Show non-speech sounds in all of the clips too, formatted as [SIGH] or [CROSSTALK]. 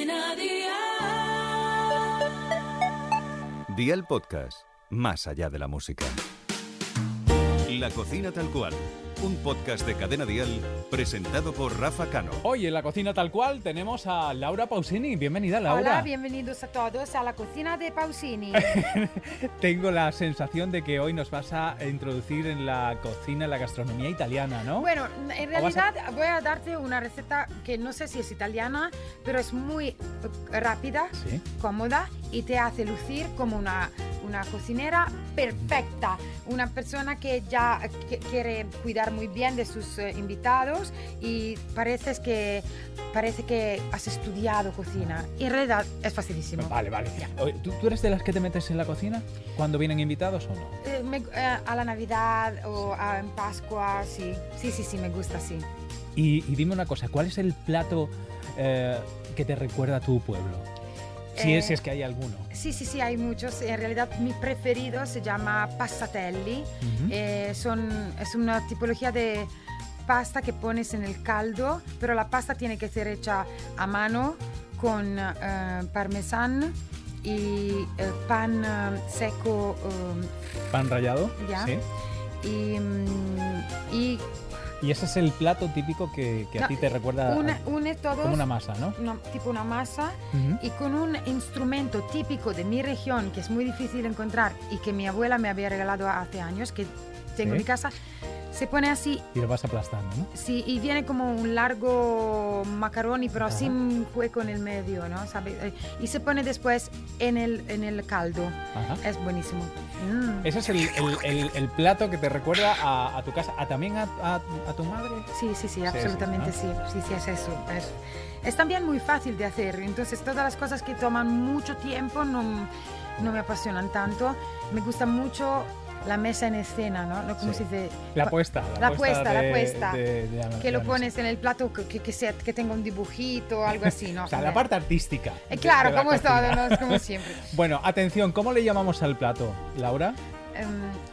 Cadena Dial. Dial Podcast, más allá de la música. La cocina tal cual, un podcast de Cadena Dial presentado por Rafa Cano. Hoy en la cocina tal cual tenemos a Laura Pausini. Bienvenida, Laura. Hola, bienvenidos a todos a la cocina de Pausini. [LAUGHS] Tengo la sensación de que hoy nos vas a introducir en la cocina, en la gastronomía italiana, ¿no? Bueno, en ¿O vas a- realidad voy a darte una receta que no sé si es italiana, pero es muy rápida, Sí. cómoda y te hace lucir como una, una cocinera perfecta, una persona que ya que quiere cuidar muy bien de sus eh, invitados y pareces que, parece que has estudiado cocina. Y en realidad es facilísimo. Vale, vale. Oye, ¿tú, tú eres de las que te metes en la cocina cuando vienen invitados o no? Eh, me- eh, a la Navidad o a- en Pascua, sí. Sí, sí, sí, me gusta, sí. Y, y dime una cosa, ¿cuál es el plato eh, que te recuerda a tu pueblo? Es, Eh, si es que hay alguno. Sí, sí, sí, hay muchos. En realidad mi preferido se llama passatelli. Ujú. Eh, son, es una tipología de pasta que pones en el caldo, pero la pasta tiene que ser hecha a mano con eh, parmesano y eh, pan eh, seco eh, ¿Pan rallado? Ya. Sí. y, mm, y Y ese es el plato típico que, que a ti te recuerda a- une, todos como una masa, ¿no? una- tipo una masa y con un instrumento típico de mi región que es muy difícil encontrar y que mi abuela me había regalado hace años, que tengo en mi casa, se pone así, Y lo vas aplastando, ¿no? sí, y viene como un largo macaroni, pero Ajá. sin hueco en el medio, ¿no? ¿Sabe? Eh, Y se pone después en el, en el caldo. Ajá. Es buenísimo. Mm. Ese es el, el- el- el plato que te recuerda a, a tu casa, a también a, a- a tu madre. Sí, sí, sí, sí, absolutamente ¿no? sí. Sí, sí, es eso. Es, es también muy fácil de hacer. Entonces, todas las cosas que toman mucho tiempo no, no me apasionan tanto. Me gusta mucho la mesa en escena, ¿no? ¿No? ¿Cómo Sí. se dice? La puesta, La puesta, la de- puesta. de- de la- Que de lo pones en el plato, que, que, que sea, que tenga un dibujito o algo así, ¿no? [LAUGHS] O sea, la parte artística. Eh, claro, como es todo. ¿no? Como [LAUGHS] siempre. Bueno, atención, ¿cómo le llamamos al plato, Laura? Em,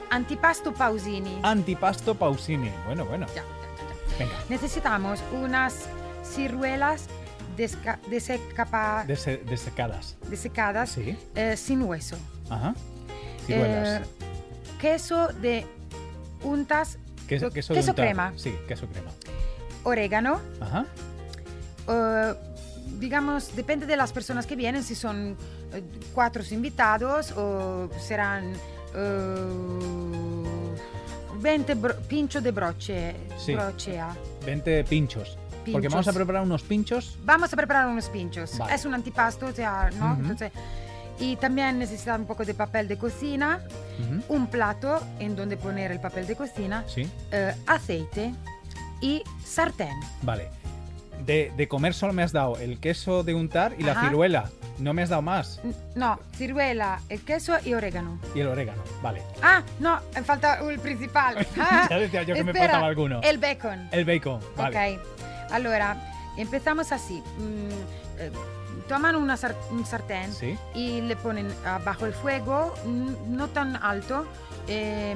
antipasto Pausini. Antipasto Pausini. Bueno, bueno. Ya, ya, ya, ya. Venga, Necesitamos unas ciruelas desca- desecapa- dese- desecadas. desecadas Sí. eh, sin hueso. Ajá. Ciruelas. Eh, queso de untas, queso, queso, crema. Sí, queso crema. orégano. Ajá. digamos, depende de las personas que vienen, si son eh, cuatro invitados o serán eh, 20 bro- pinchos de broche, Sí. brochea. 20 pinchos. Porque vamos a preparar unos pinchos. Vamos a preparar unos pinchos. Vale. Es un antipasto, o sea, ¿no? Entonces, y también necesitamos un poco de papel de cocina, Ujú. un plato en donde poner el papel de cocina, Sí. eh, aceite y sartén. Vale. De, de comer solo me has dado el queso de untar y la Ajá. ciruela. No me has dado más. No, ciruela, el queso y orégano. Y el orégano. Vale. Ah, no, me falta el principal. [LAUGHS] Ya decía yo que me [LAUGHS] espera, faltaba alguno. El bacon. El bacon. Vale. Ok, allora empezamos así. Mm, eh, toman una sar- un sartén Sí. y le ponen abajo el fuego, no tan alto, eh,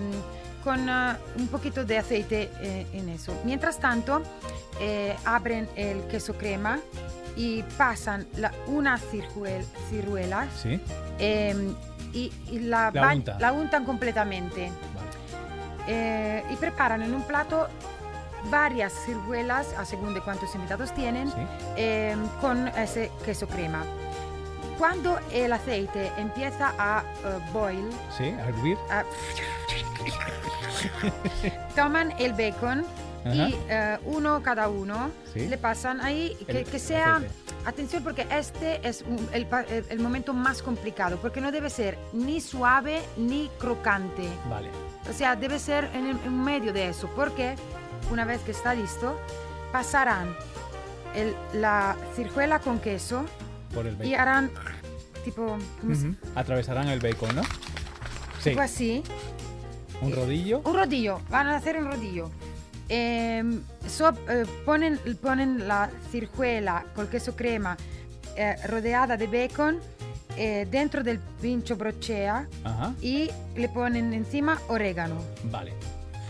con ah, un poquito de aceite eh, en eso. Mientras tanto, eh, abren el queso crema y pasan la- una ciruel- ciruela Sí. eh, y, y la, La la untan completamente. Vale. Eh, y preparan en un plato varias ciruelas, a según de cuántos invitados tienen, Sí. eh, con ese queso crema. Cuando el aceite empieza a eh, boil, Sí, a hervir. a- toman el bacon Ajá. y eh, uno cada uno Sí. le pasan ahí que, El que sea aceite. atención porque este es un- el, el- el momento más complicado porque no debe ser ni suave ni crocante Vale. o sea debe ser en, el- en medio de eso porque una vez que está listo pasarán el- la ciruela con queso Por el bacon. y harán tipo ¿cómo se-. Atravesarán el bacon, ¿no? Sí. tipo así Un rodillo. Un rodillo, van a hacer un rodillo. Em, so- eh, ponen, ponen la ciruela con queso crema eh, rodeada de bacon eh, dentro del pincho brochea Ajá. y le ponen encima orégano. Vale.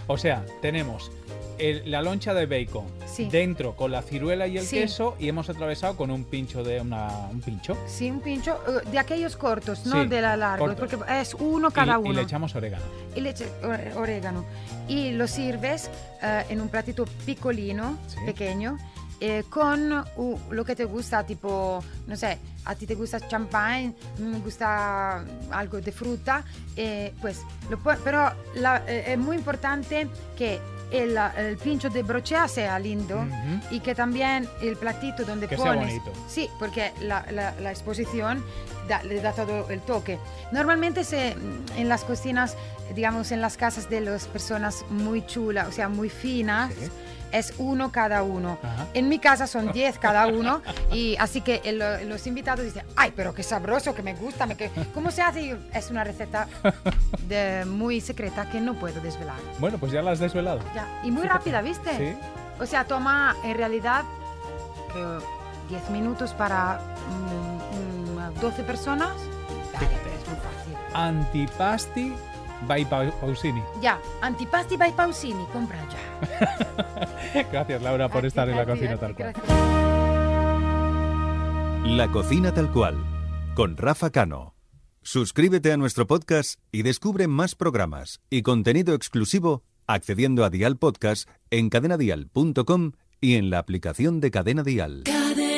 O sea, tenemos el- la loncha de bacon Sí. dentro con la ciruela y el Sí. queso y hemos atravesado con un pincho de una, un pincho. Sí, un pincho eh, de aquellos cortos, no Sí, de la larga, porque es uno cada y, uno. y le echamos orégano. y le eches ore- orégano y lo sirves eh, en un platito piccolino, Sí. pequeño, eh, con uh, lo que te gusta, tipo, no sé, a ti te gusta champagne, me gusta algo de fruta, eh, pues, lo pero la- eh, es muy importante que el, el pincho de brochea sea lindo y que también el platito donde Que sea pones bonito. sí porque la, la- la exposición da- le da todo el toque normalmente se en las cocinas digamos en las casas de las personas muy chulas o sea muy finas Sí. Es uno cada uno Ajá. en mi casa son [LAUGHS] 10 cada uno y así que el- los invitados dicen ay pero qué sabroso que me gusta me que- cómo se hace es una receta de- muy secreta que no puedo desvelar Bueno, pues ya la has desvelado. ya. y muy rápida viste Sí. o sea, toma en realidad creo 10 minutos para mm, mm, 12 personas. Vale, es muy fácil. Antipasti by Pau- Pausini. Ya, antipasti by Pausini, compra ya. [LAUGHS] Gracias, Laura, por estar en la cocina tal cual. La cocina tal cual, con Rafa Cano. Suscríbete a nuestro podcast y descubre más programas y contenido exclusivo accediendo a Dial Podcast en cadenadial.com y en la aplicación de Cadena Dial. Cadena